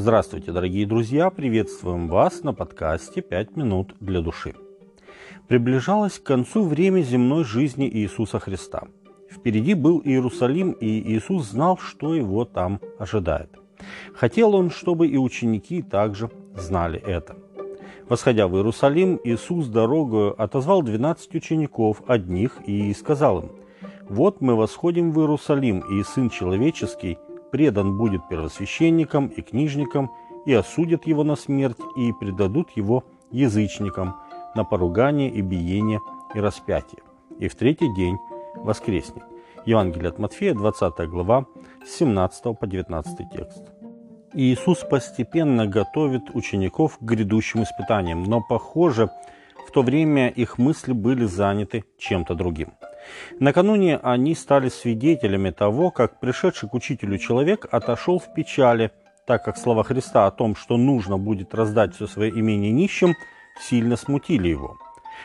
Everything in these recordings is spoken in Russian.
Здравствуйте, дорогие друзья! Приветствуем вас на подкасте «Пять минут для души». Приближалось к концу время земной жизни Иисуса Христа. Впереди был Иерусалим, и Иисус знал, что его там ожидает. Хотел он, чтобы и ученики также знали это. Восходя в Иерусалим, Иисус дорогою отозвал двенадцать учеников, одних, и сказал им, «Вот мы восходим в Иерусалим, и Сын Человеческий – предан будет первосвященникам и книжникам, и осудят его на смерть, и предадут его язычникам на поругание и биение и распятие. И в третий день воскреснет. Евангелие от Матфея, 20 глава, с 17 по 19 текст. Иисус постепенно готовит учеников к грядущим испытаниям, но, похоже, в то время их мысли были заняты чем-то другим – Накануне они стали свидетелями того, как пришедший к учителю человек отошел в печали, так как слова Христа о том, что нужно будет раздать все свое имение нищим, сильно смутили его.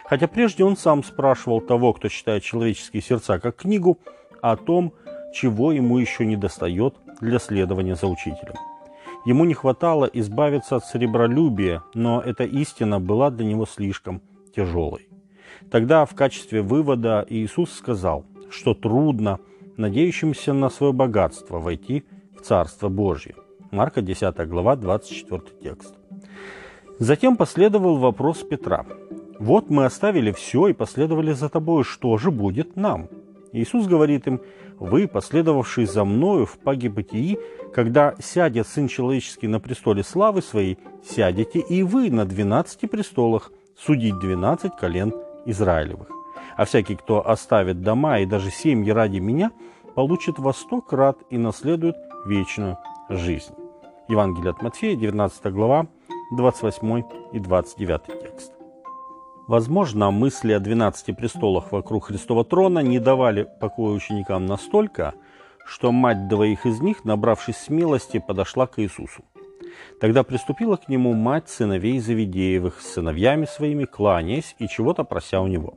Хотя прежде он сам спрашивал того, кто читает человеческие сердца как книгу, о том, чего ему еще не достает для следования за учителем. Ему не хватало избавиться от сребролюбия, но эта истина была для него слишком тяжелой. Тогда в качестве вывода Иисус сказал, что трудно надеющимся на свое богатство войти в Царство Божье. Марка 10 глава, 24 текст. Затем последовал вопрос Петра. «Вот мы оставили все и последовали за тобой, что же будет нам?» Иисус говорит им, «Вы, последовавшие за мною в пагибытии, когда сядет Сын Человеческий на престоле славы Своей, сядете и вы на двенадцати престолах, судить двенадцать колен Израилевых. А всякий, кто оставит дома и даже семьи ради меня, получит во сто крат и наследует вечную жизнь. Евангелие от Матфея, 19 глава, 28 и 29 текст. Возможно, мысли о 12 престолах вокруг Христова трона не давали покоя ученикам настолько, что мать двоих из них, набравшись смелости, подошла к Иисусу. Тогда приступила к нему мать сыновей Завидеевых с сыновьями своими, кланяясь и чего-то прося у него.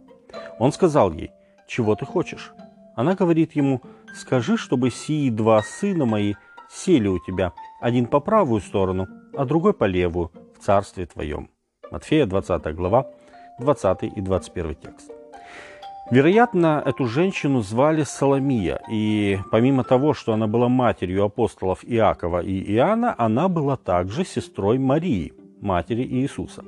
Он сказал ей, «Чего ты хочешь?» Она говорит ему, «Скажи, чтобы сии два сына мои сели у тебя, один по правую сторону, а другой по левую, в царстве твоем». Матфея, 20 глава, 20 и 21 текст. Вероятно, эту женщину звали Соломия, и помимо того, что она была матерью апостолов Иакова и Иоанна, она была также сестрой Марии, матери Иисуса.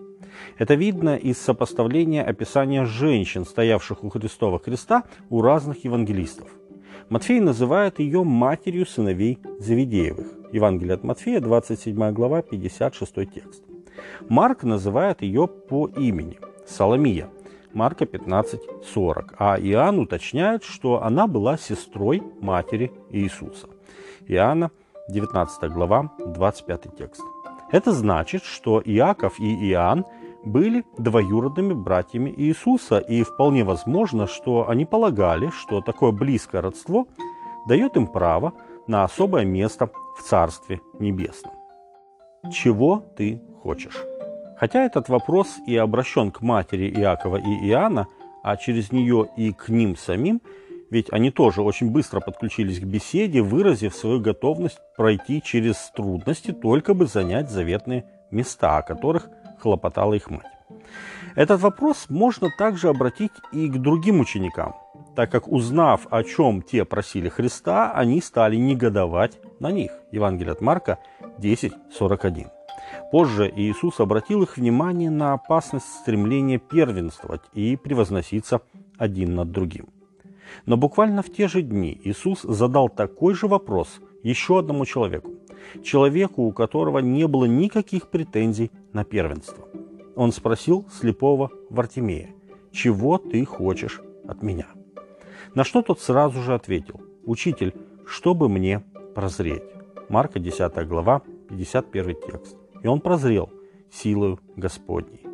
Это видно из сопоставления описания женщин, стоявших у Христова креста, у разных евангелистов. Матфей называет ее матерью сыновей Завидеевых. Евангелие от Матфея, 27 глава, 56 текст. Марк называет ее по имени – Соломия – Марка 15:40. А Иоанн уточняет, что она была сестрой матери Иисуса. Иоанна 19 глава, 25 текст. Это значит, что Иаков и Иоанн были двоюродными братьями Иисуса, и вполне возможно, что они полагали, что такое близкое родство дает им право на особое место в Царстве Небесном. Чего ты хочешь? Хотя этот вопрос и обращен к матери Иакова и Иоанна, а через нее и к ним самим, ведь они тоже очень быстро подключились к беседе, выразив свою готовность пройти через трудности, только бы занять заветные места, о которых хлопотала их мать. Этот вопрос можно также обратить и к другим ученикам, так как узнав, о чем те просили Христа, они стали негодовать на них. Евангелие от Марка 10.41. Позже Иисус обратил их внимание на опасность стремления первенствовать и превозноситься один над другим. Но буквально в те же дни Иисус задал такой же вопрос еще одному человеку, человеку, у которого не было никаких претензий на первенство. Он спросил слепого Вартимея, «Чего ты хочешь от меня?» На что тот сразу же ответил, «Учитель, чтобы мне прозреть». Марка 10 глава, 51 текст и он прозрел силою Господней.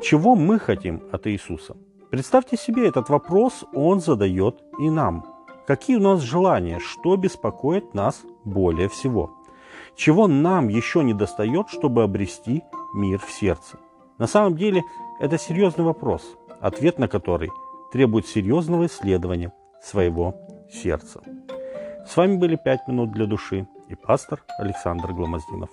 Чего мы хотим от Иисуса? Представьте себе этот вопрос, Он задает и нам. Какие у нас желания, что беспокоит нас более всего? Чего нам еще не достает, чтобы обрести мир в сердце? На самом деле это серьезный вопрос, ответ на который требует серьезного исследования своего сердца. С вами были «Пять минут для души» и пастор Александр Гломоздинов.